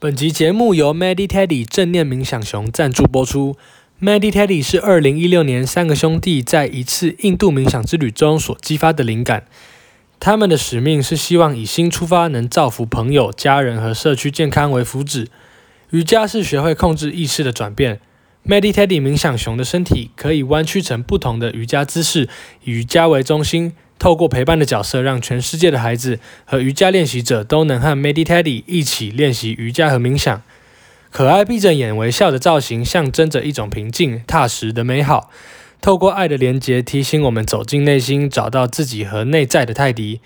本集节目由 Mediteddy 正念冥想熊赞助播出。Mediteddy 是二零一六年三个兄弟在一次印度冥想之旅中所激发的灵感。他们的使命是希望以心出发，能造福朋友、家人和社区健康为福祉。瑜伽是学会控制意识的转变。Mediteddy 冥想熊的身体可以弯曲成不同的瑜伽姿势，以瑜伽为中心。透过陪伴的角色，让全世界的孩子和瑜伽练习者都能和 Mediteddy 一起练习瑜伽和冥想。可爱闭着眼微笑的造型，象征着一种平静、踏实的美好。透过爱的连结，提醒我们走进内心，找到自己和内在的泰迪，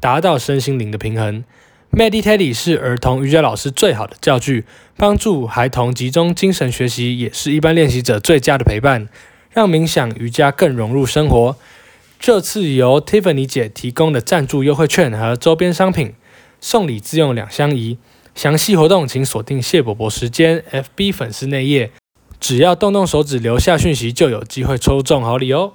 达到身心灵的平衡。Mediteddy 是儿童瑜伽老师最好的教具，帮助孩童集中精神学习，也是一般练习者最佳的陪伴，让冥想瑜伽更融入生活。这次由 Tiffany 姐提供的赞助优惠券和周边商品，送礼自用两相宜。详细活动请锁定谢伯伯时间 FB 粉丝内页，只要动动手指留下讯息，就有机会抽中好礼哦。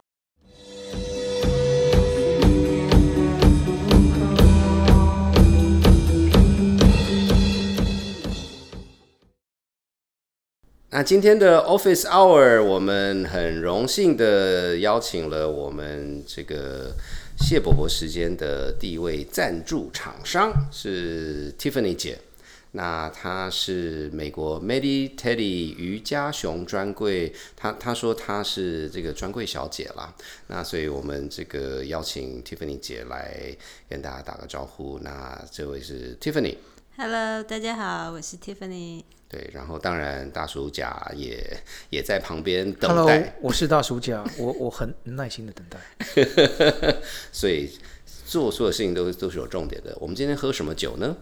那今天的 Office Hour，我们很荣幸的邀请了我们这个谢伯伯时间的第一位赞助厂商是 Tiffany 姐。那她是美国 Mediteddy 瑜伽熊专柜，她她说她是这个专柜小姐啦。那所以我们这个邀请 Tiffany 姐来跟大家打个招呼。那这位是 Tiffany。Hello，大家好，我是 Tiffany。对，然后当然大叔甲也也在旁边等 Hello，待，我是大叔甲，我我很耐心的等待。所以做所有事情都都是有重点的。我们今天喝什么酒呢？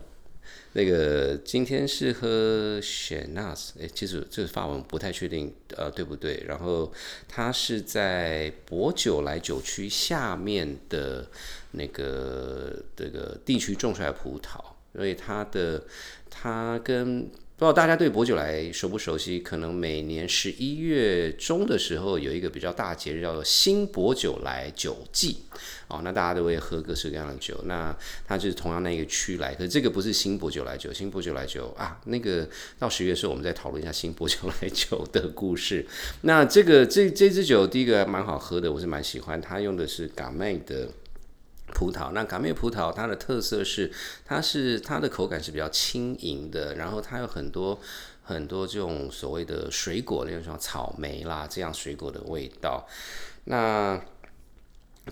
那个今天是喝 Chenas，哎，其实这个法文不太确定，呃，对不对？然后它是在博酒来酒区下面的那个这个地区种出来的葡萄，所以它的它跟不知道大家对博酒来熟不熟悉？可能每年十一月中的时候有一个比较大节日，叫做新博酒来酒季。哦，那大家都会喝各式各样的酒。那它就是同样那个区来，可是这个不是新博酒来酒，新博酒来酒啊，那个到十月的时候我们再讨论一下新博酒来酒的故事。那这个这这支酒第一个蛮好喝的，我是蛮喜欢，它用的是嘎麦的。葡萄，那嘎妹葡萄它的特色是，它是它的口感是比较轻盈的，然后它有很多很多这种所谓的水果，例如像草莓啦这样水果的味道。那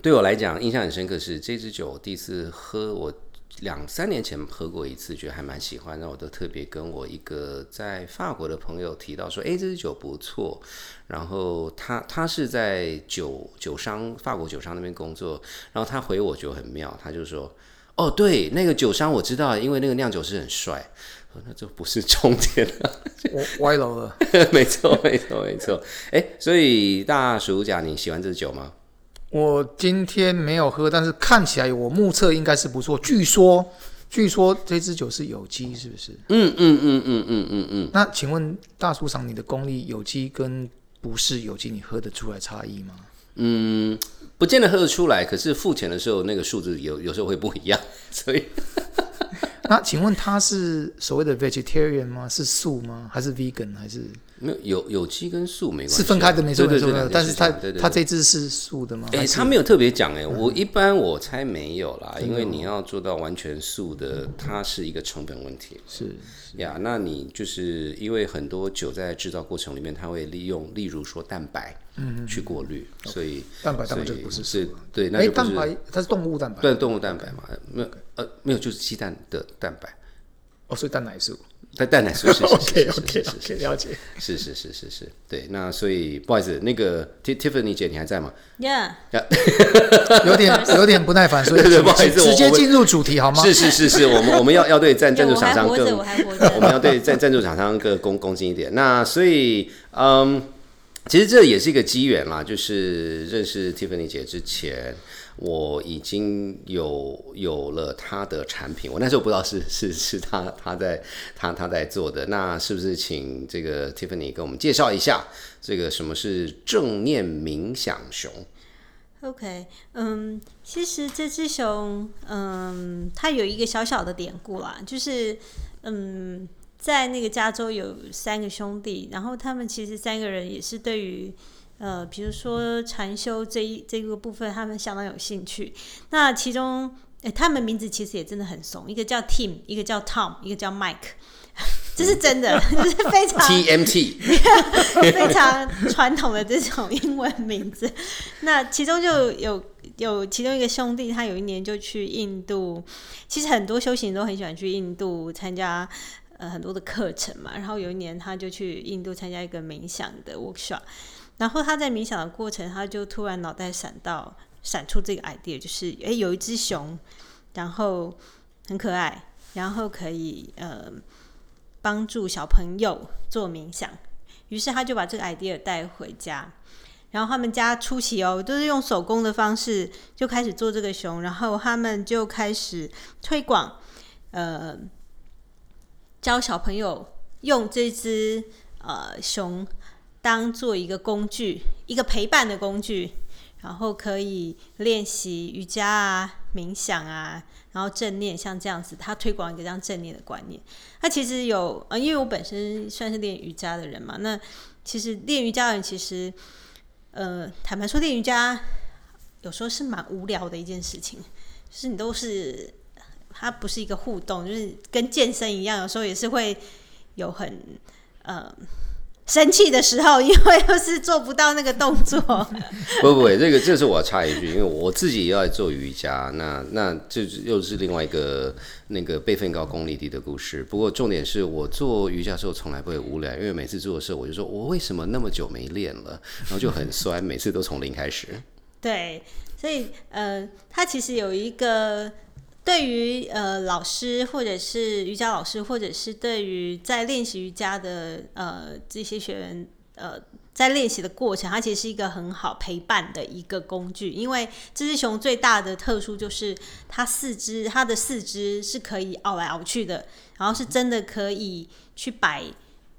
对我来讲印象很深刻是这支酒第一次喝，我两三年前喝过一次，觉得还蛮喜欢，那我都特别跟我一个在法国的朋友提到说，诶，这支酒不错。然后他他是在酒酒商法国酒商那边工作，然后他回我就很妙，他就说，哦，对，那个酒商我知道，因为那个酿酒师很帅。那这不是重点了，歪楼了。没错，没错，没错。哎，所以大叔甲，你喜欢这酒吗？我今天没有喝，但是看起来我目测应该是不错。据说，据说这支酒是有机，是不是？嗯嗯嗯嗯嗯嗯嗯。那请问大叔长，你的功力有机跟不是有机，你喝得出来差异吗？嗯，不见得喝得出来，可是付钱的时候那个数字有有时候会不一样，所以。那请问他是所谓的 vegetarian 吗？是素吗？还是 vegan？还是没有有有机跟素没关系，是分开的，没错没错。但是他对对对。他这只是素的吗？哎、还是？他没有特别讲哎，我一般我猜没有啦，因为你要做到完全素的，它是一个成本问题。是呀。那你就是因为很多酒在制造过程里面，它会利用，例如说蛋白，嗯，去过滤，所以蛋白当然不是是素。对，那蛋白它是动物蛋白，对动物蛋白嘛，没有呃没有就是鸡蛋的蛋白，哦，所以蛋奶素。蛋蛋奶素是是 是 OK 是了解。是是是是是，对。那所以不好意思，那个 Ti- Tiffany 姐你还在吗？Yeah，有点有点不耐烦，所以 对对不好意思直接进入主题好吗？是是是是，我们我们要要对赞赞助厂商更还活着，我还活着。我们要对赞赞助厂商更恭恭敬一点。那所以，嗯，其实这也是一个机缘啦，就是认识 Tiffany 姐之前，我已经有有了他的产品，我那时候不知道是 是是他他在他他在做的。那是不是请这个 Tiffany 跟我们介绍一下这个什么是正念冥想熊？OK，嗯，其实这只熊，嗯，它有一个小小的典故啦，就是，嗯，在那个加州有三个兄弟，然后他们其实三个人也是对于呃，比如说禅修这一这个部分，他们相当有兴趣。那其中，诶他们名字其实也真的很怂，一个叫 Tim，一个叫 Tom，一个叫 Mike，这是真的，就是非常 TMT 非常传统的这种英文名字。那其中就有有其中一个兄弟，他有一年就去印度。其实很多修行人都很喜欢去印度参加呃很多的课程嘛。然后有一年他就去印度参加一个冥想的 workshop。然后他在冥想的过程，他就突然脑袋闪到闪出这个 idea，就是诶有一只熊，然后很可爱，然后可以呃帮助小朋友做冥想。于是他就把这个 idea 带回家，然后他们家初期哦，都是用手工的方式就开始做这个熊，然后他们就开始推广，呃，教小朋友用这只呃熊当做一个工具，一个陪伴的工具，然后可以练习瑜伽啊、冥想啊，然后正念，像这样子，他推广一个这样正念的观念。他其实有呃，因为我本身算是练瑜伽的人嘛，那其实练瑜伽的人其实，呃，坦白说，练瑜伽有时候是蛮无聊的一件事情，就是你都是它不是一个互动，就是跟健身一样，有时候也是会有很呃生气的时候，因为又是做不到那个动作。不不不，这个这是我要插一句，因为我自己也要做瑜伽，那那这又是另外一个那个辈分高功力低的故事。不过重点是我做瑜伽的时候从来不会无聊，因为每次做的时候我就说我为什么那么久没练了，然后就很酸，每次都从零开始。对，所以呃，它其实有一个对于呃老师或者是瑜伽老师，或者是对于在练习瑜伽的呃这些学员呃。在练习的过程，它其实是一个很好陪伴的一个工具。因为这只熊最大的特殊就是它四肢，它的四肢是可以凹来凹去的，然后是真的可以去摆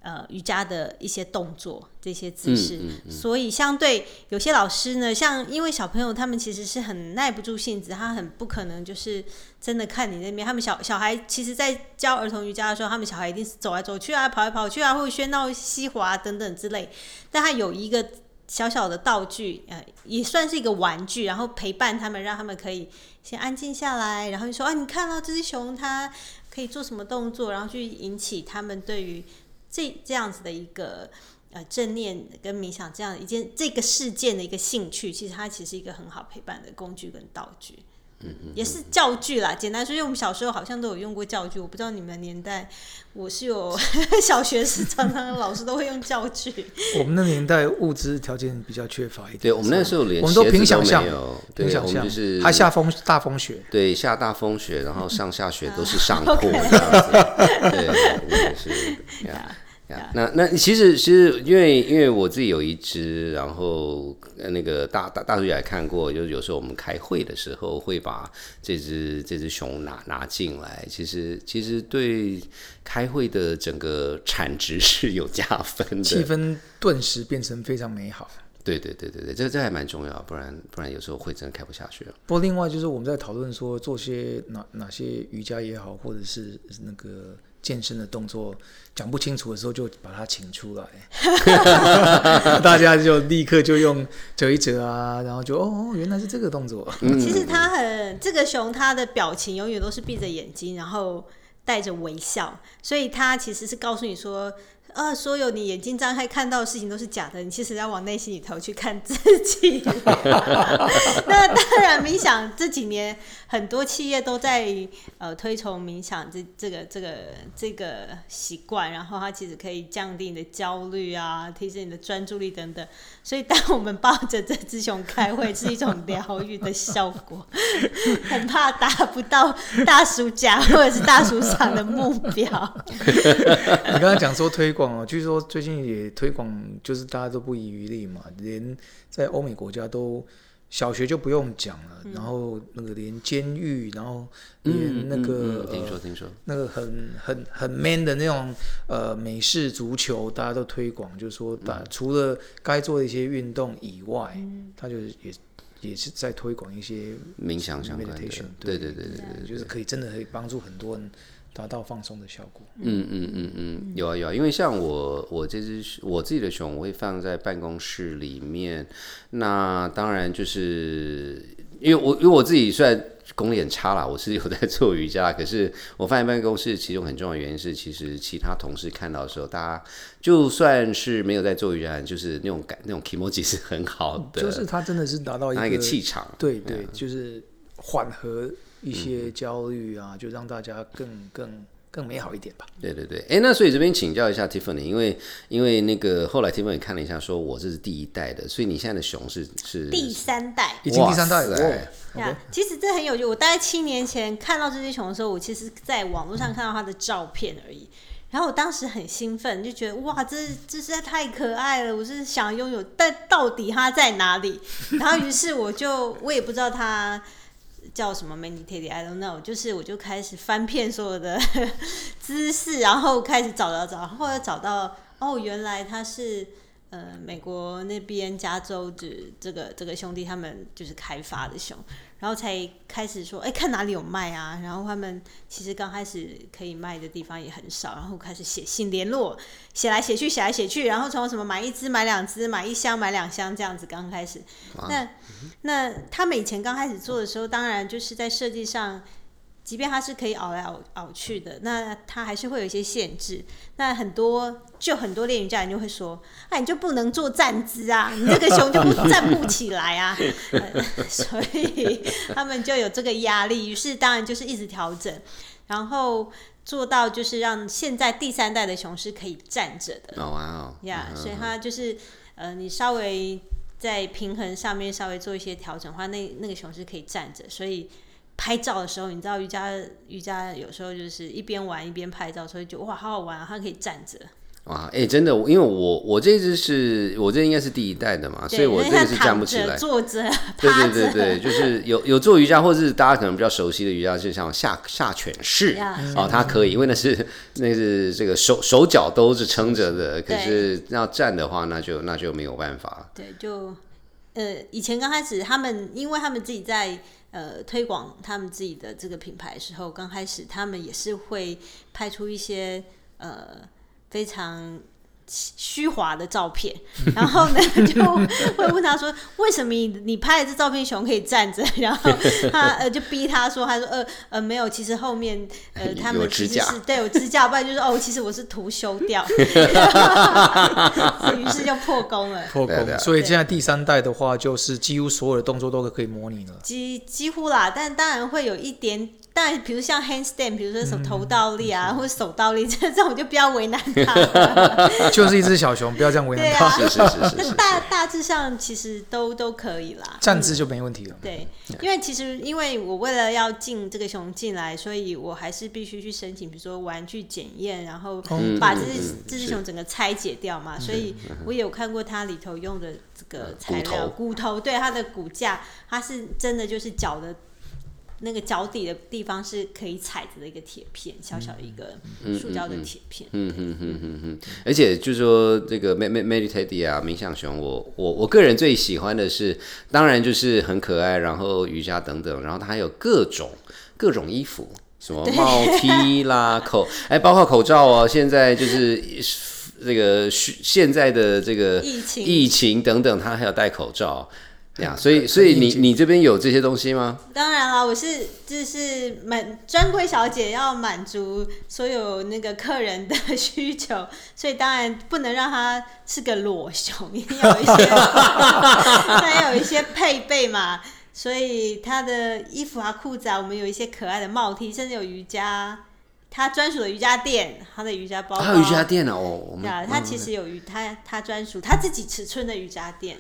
呃瑜伽的一些动作，这些姿势。所以相对有些老师呢，像因为小朋友他们其实是很耐不住性子，他很不可能就是真的看你那边。他们小小孩其实，在教儿童瑜伽的时候，他们小孩一定是走来走去啊，跑来跑去啊，或者喧闹嬉滑等等之类。但他有一个小小的道具，呃，也算是一个玩具，然后陪伴他们，让他们可以先安静下来，然后就说啊，你看到这只熊它可以做什么动作，然后去引起他们对于这这样子的一个呃正念跟冥想这样一件这个事件的一个兴趣，其实它其实是一个很好陪伴的工具跟道具。也是教具啦。简单说，因为我们小时候好像都有用过教具，我不知道你们年代，我是有 小学时常常老师都会用教具。我们那年代物资条件比较缺乏一点，对我们那时候连我们都鞋子凭想象没有，对凭，想我们象就是还下风大风雪，对，下大风雪，然后上下学 都是上铺这样子，对，对是呀呀。那那其实其实因为因为我自己有一只，然后呃那个大大大叔也来看过，就是有时候我们开会的时候会把这只这只熊拿拿进来，其实其实对开会的整个产值是有加分的。气氛顿时变成非常美好。对对对对对，这这还蛮重要，不然不然有时候会真的开不下去了。不过另外就是我们在讨论说做些哪哪些瑜伽也好，或者是那个健身的动作讲不清楚的时候，就把他请出来，大家就立刻就用折一折啊，然后就哦原来是这个动作。其实他很这个熊，他的表情永远都是闭着眼睛，然后带着微笑，所以他其实是告诉你说。呃，所有你眼睛张开看到的事情都是假的，你其实要往内心里头去看自己。那当然，冥想这几年很多企业都在呃推崇冥想这这个这个这个习惯，然后它其实可以降低你的焦虑啊，提升你的专注力等等。所以，当我们抱着这只熊开会，是一种疗愈的效果，很怕达不到大叔家或者是大叔长的目标。你刚才讲说推广哦，据说最近也推广，就是大家都不遗余力嘛，连在欧美国家都小学就不用讲了，然后那个连监狱，然后连那个、嗯听说呃听说，那个很很很 man 的那种呃美式足球，大家都推广，就是说打、除了该做的一些运动以外，他就是也也是在推广一些冥想相关的 meditation，，对对对对对就是可以真的可以帮助很多人达到放松的效果。嗯嗯嗯嗯，有啊有啊，因为像我我这只我自己的熊，我会放在办公室里面。那当然就是因为我因为我自己虽然功力很差啦，我是有在做瑜伽，可是我发现办公室其中很重要的原因是，其实其他同事看到的时候，大家就算是没有在做瑜伽，就是那种感那种 emoji 是很好的，就是他真的是达到一个气场。对对，就是缓和一些焦虑啊，就让大家更更更美好一点吧。对对对，哎，那所以这边请教一下 Tiffany，因为因为那个后来 Tiffany 看了一下，说我这是第一代的，所以你现在的熊是是第三代。已经第三代了。哇其实这很有趣。我大概七年前看到这只熊的时候，我其实在网络上看到它的照片而已。然后我当时很兴奋，就觉得哇，这这实在太可爱了，我是想拥有，但到底它在哪里？然后于是我就我也不知道它叫什么 Many Teddy，I don't know，就是我就开始翻遍所有的 姿势，然后开始找找找，后来找到哦，原来他是。呃，美国那边加州的这个这个兄弟他们就是开发的熊，然后才开始说，哎、看哪里有卖啊。然后他们其实刚开始可以卖的地方也很少，然后开始写信联络，写来写去，写来写去，然后从什么买一只、买两只、买一箱、买两箱这样子刚开始。那那他们以前刚开始做的时候，当然就是在设计上。即便它是可以熬来熬熬去的，那它还是会有一些限制。那很多就很多练瑜伽人就会说：“哎，你就不能做站姿啊，你这个熊就不站不起来啊。呃” 所以他们就有这个压力，于是当然就是一直调整，然后做到就是让现在第三代的熊是可以站着的。哦哇哦，呀、嗯所以它就是呃，你稍微在平衡上面稍微做一些调整的话，那那个熊是可以站着，所以。拍照的时候，你知道瑜伽瑜伽有时候就是一边玩一边拍照，所以就哇好好玩啊！它可以站着，哇，哎、真的，因为我我这只是我这应该是第一代的嘛，所以，我这个是站不起来。坐着、对对对对，就是有有做瑜伽，或者是大家可能比较熟悉的瑜伽，就像下下犬式呀哦，它可以，因为那是那是这个手手脚都是撑着的，可是要站的话，那就那就没有办法。对，就呃，以前刚开始他们，因为他们自己在呃推广他们自己的这个品牌的时候，刚开始他们也是会派出一些呃非常。虚华的照片，然后呢就会问他说：“为什么你你拍的这照片熊可以站着？” 然后他呃就逼他说：“他说呃呃没有，其实后面呃 他有们其实是对有支架，不然就是哦其实我是图修掉，于是就破功了。破功。所以现在第三代的话，就是几乎所有的动作都可以模拟了。几几乎啦，但当然会有一点，但比如像 handstand，比如说什么头倒立啊，或者手倒立，这 这种就不要为难他。就是一只小熊，不要这样为难他。对啊，是是是是但是，大大致上其实都都可以啦。站姿就没问题了。对，因为其实因为我为了要进这个熊进来，所以我还是必须去申请，比如说玩具检验，然后嗯把这只这只熊整个拆解掉嘛。所以我有看过它里头用的这个材料，骨头骨头对它的骨架，它是真的就是脚的。那个脚底的地方是可以踩着的一个铁片，小小的一个塑胶的铁片。嗯哼哼哼哼，而且就是说这个 med med meditate 啊，冥想熊，我我我个人最喜欢的是，当然就是很可爱，然后瑜伽等等，然后它还有各种各种衣服，什么帽 T 啦、口，哎，包括口罩哦，现在就是这个需现在的这个疫情疫情等等，它还有戴口罩呀，所以所以你你这边有这些东西吗？当然啦，我是就是满专柜小姐要满足所有那个客人的 需求，所以当然不能让她是个裸熊，一定要有一些，它要有一些配备嘛。所以她的衣服啊、裤子啊，我们有一些可爱的帽 T，甚至有瑜伽，它专属的瑜伽垫，他的瑜伽包包，还有瑜伽垫呢，哦，我们对啊，他其实有瑜，他他专属，他自己尺寸的瑜伽垫，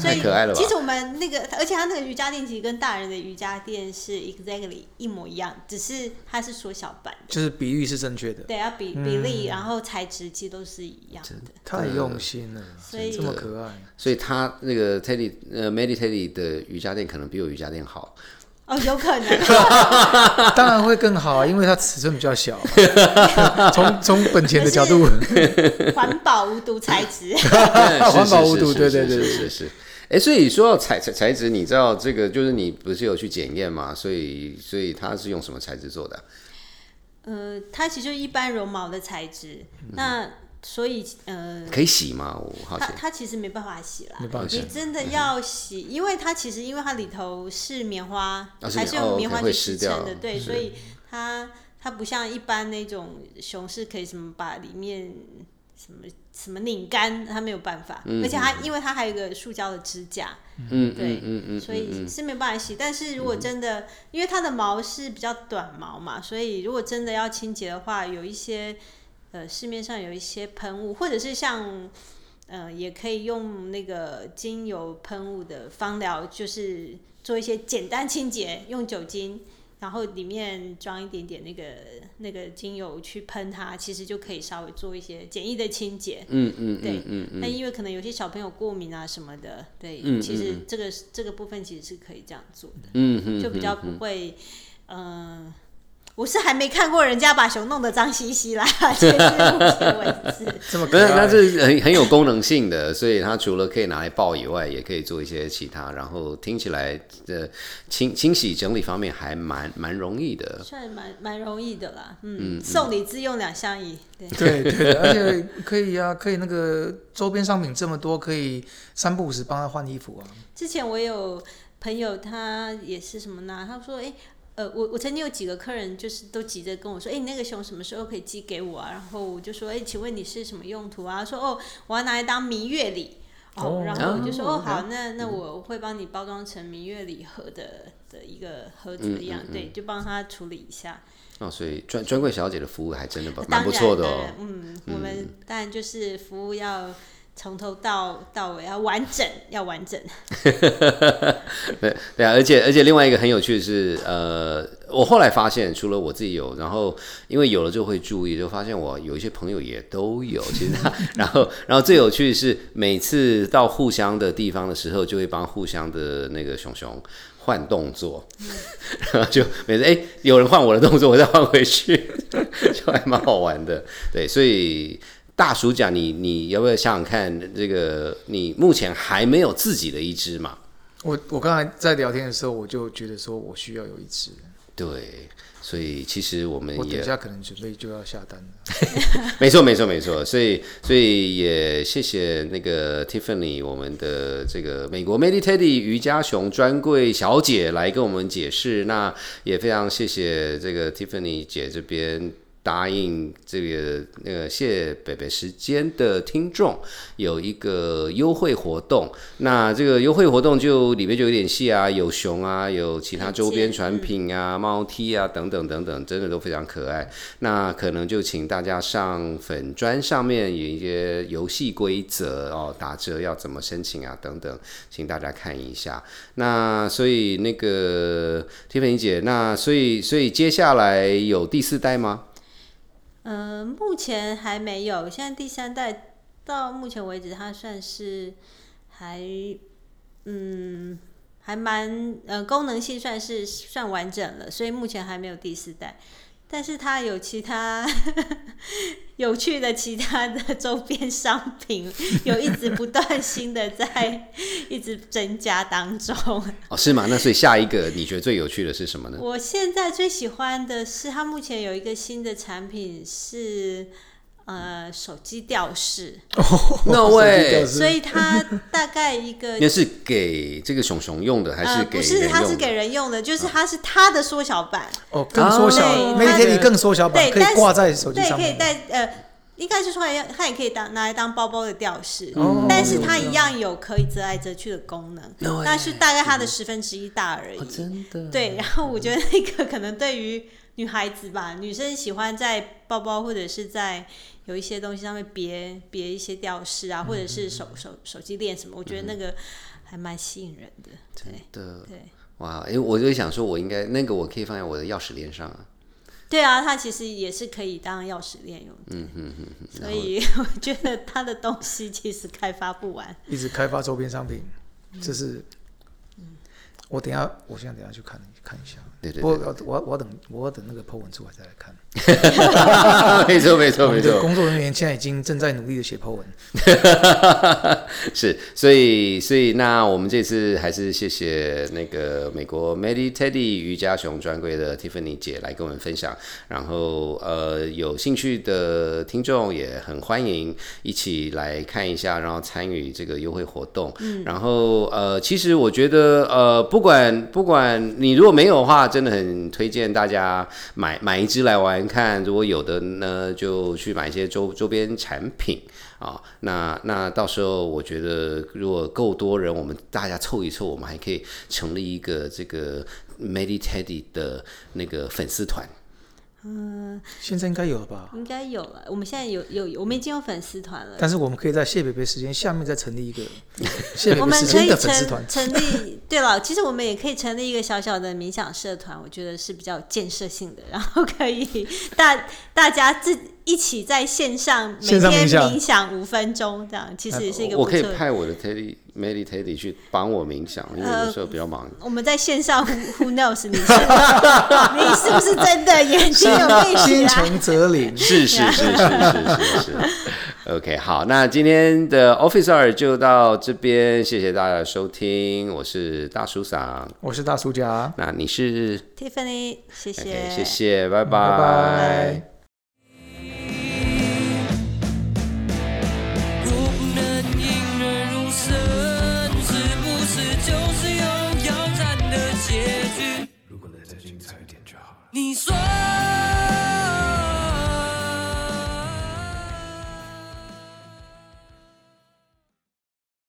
所以太可爱了吧？其实我们那个，而且他那个瑜伽垫其实跟大人的瑜伽垫是 exactly 一模一样，只是它是缩小版的，就是比例是正确的，对，要比比例，然后材质其实都是一样的。太用心了，所以这么可爱。所以他那个 Teddy 呃 Meditate 的瑜伽垫可能比我瑜伽垫好。哦，有可能，当然会更好啊，因为它尺寸比较小。从从本钱的角度，环保无毒材质。环保无毒对对对是是。哎，所以说到材材材质，你知道这个就是你不是有去检验吗？所以所以它是用什么材质做的啊？呃，它其实就是一般绒毛的材质，那所以呃，可以洗吗？我好奇。它。它其实没办法洗啦。没，办法洗。你真的要洗，因为它其实因为它里头是棉花，啊是还是哦用棉花去湿掉。支撑的，对，是。所以它它不像一般那种熊是可以什么把里面什么什么拧干，它没有办法，而且它因为它还有一个塑胶的支架，嗯对嗯嗯嗯，所以是没办法洗。但是如果真的，因为它的毛是比较短毛嘛，所以如果真的要清洁的话，有一些呃市面上有一些喷雾，或者是像呃也可以用那个精油喷雾的芳疗，就是做一些简单清洁，用酒精。然后里面装一点点那个那个精油去喷它，其实就可以稍微做一些简易的清洁。嗯嗯对嗯嗯嗯那因为可能有些小朋友过敏啊什么的，对，嗯其实这个这个部分其实是可以这样做的，嗯嗯，就比较不会，嗯、我是还没看过人家把熊弄得脏兮兮啦，截至目前为止。这么不是，它是很很有功能性的，所以它除了可以拿来抱以外，也可以做一些其他，然后听起来的清清洗整理方面还蛮蛮容易的。算蛮蛮容易的啦，嗯，送礼自用两相宜，对，对对，而且可以啊，可以那个周边商品这么多，可以三不五时帮他换衣服啊。之前我有朋友，他也是什么呢？他说：“哎、呃，我我曾经有几个客人，就是都急着跟我说，哎、你那个熊什么时候可以寄给我啊？”然后我就说：“哎、请问你是什么用途啊？”他说：“哦，我要拿来当明月礼。”哦，哦然后我就说：“哦哦，好，那那我会帮你包装成明月礼盒的的一个盒子一样，对，就帮他处理一下。哦，所以专专柜小姐的服务还真的蛮不错的哦。嗯，我们当然就是服务要从头到到尾要完整，要完整。对对啊，而且而且另外一个很有趣的是，呃，我后来发现，除了我自己有，然后因为有了就会注意，就发现我有一些朋友也都有。其实他，然后然后最有趣的是，每次到互相的地方的时候，就会帮互相的那个熊熊换动作，然后就每次哎、有人换我的动作，我再换回去，就还蛮好玩的。对，所以。大叔讲，你你要不要想想看，这个你目前还没有自己的一只嘛？我我刚才在聊天的时候，我就觉得说我需要有一只，对，所以其实我们也我等一下可能准备就要下单了。没错，没错，没错。所以，所以也谢谢那个 Tiffany，我们的这个美国 Meditaty 瑜伽熊专柜小姐来跟我们解释。那也非常谢谢这个 Tiffany 姐这边。答应这个那个谢北北时间的听众有一个优惠活动，那这个优惠活动就里面就有点细啊，有熊啊，有其他周边产品啊、猫 T 啊等等等等，真的都非常可爱。那可能就请大家上粉砖上面有一些游戏规则哦，打折要怎么申请啊等等，请大家看一下。那所以那个 Tiffany 姐，那所以所以接下来有第四代吗？呃，目前还没有，现在第三代到目前为止，它算是还嗯还蛮呃功能性算是算完整了，所以目前还没有第四代。但是它有其他 有趣的其他的周边商品，有一直不断新的在 一直增加当中。哦，是吗？那所以下一个你觉得最有趣的是什么呢？我现在最喜欢的是，它目前有一个新的产品是呃手机吊饰，No way 所以它大概一个 那是给这个熊熊用的，还呃是给不是，人用的？它是给人用的，就是它是它的缩小版，哦，更缩小对它，Meditaty 更缩小版，对，但是可以挂在手机对，上面。可以带呃。应该是说，它也可以当拿来当包包的吊饰，哦。但是它一样有可以折来折去的功能，No 但是大概它的十分之一大而已。哦真的。对，然后我觉得那个可能对于女孩子吧，女生喜欢在包包或者是在有一些东西上面别别一些吊饰啊，或者是手手手机链什么，我觉得那个还蛮吸引人的。对的对哇！哎，我就想说，我应该那个我可以放在我的钥匙链上啊。对啊，它其实也是可以当钥匙链用的。嗯嗯嗯嗯。所以 我觉得它的东西其实开发不完。一直开发周边商品，这是我等下，我现在等下去看看一下。对对不过要我要我等我要等那个 po 文出来再来看。没错没错没错，工作人员现在已经正在努力的写 po 文。是，所以所以那我们这次还是谢谢那个美国 Medi Teddy 瑜伽熊专柜的 Tiffany 姐来跟我们分享，然后呃有兴趣的听众也很欢迎一起来看一下，然后参与这个优惠活动。嗯，然后呃其实我觉得呃不管不管你如果没有的话，真的很推荐大家买买一只来玩看，如果有的呢就去买一些周周边产品。啊，那那到时候我觉得，如果够多人，我们大家凑一凑，我们还可以成立一个这个 Medi Teddy 的那个粉丝团。现在应该有了吧？应该有了。我们现在有有，我们已经有粉丝团了。但是我们可以在谢北北时间下面再成立一个 谢北我北时间们可以的粉丝团成。成立，对了，其实我们也可以成立一个小小的冥想社团，我觉得是比较有建设性的，然后可以大大家自一起在线上每天冥想五分钟，这样其实也是一个我可以。派我的 Teddy Medi Teddy 去帮我冥想，因为有时候比较忙。我们在线上 who who knows 你是 你是不是真的眼睛有闭起心来？诚则灵。是是是是是是是。OK，好，那今天的 Office Hour 就到这边，谢谢大家的收听，我是大叔嗓，我是大叔家，那你是 Tiffany，谢 OK，谢谢，拜拜你说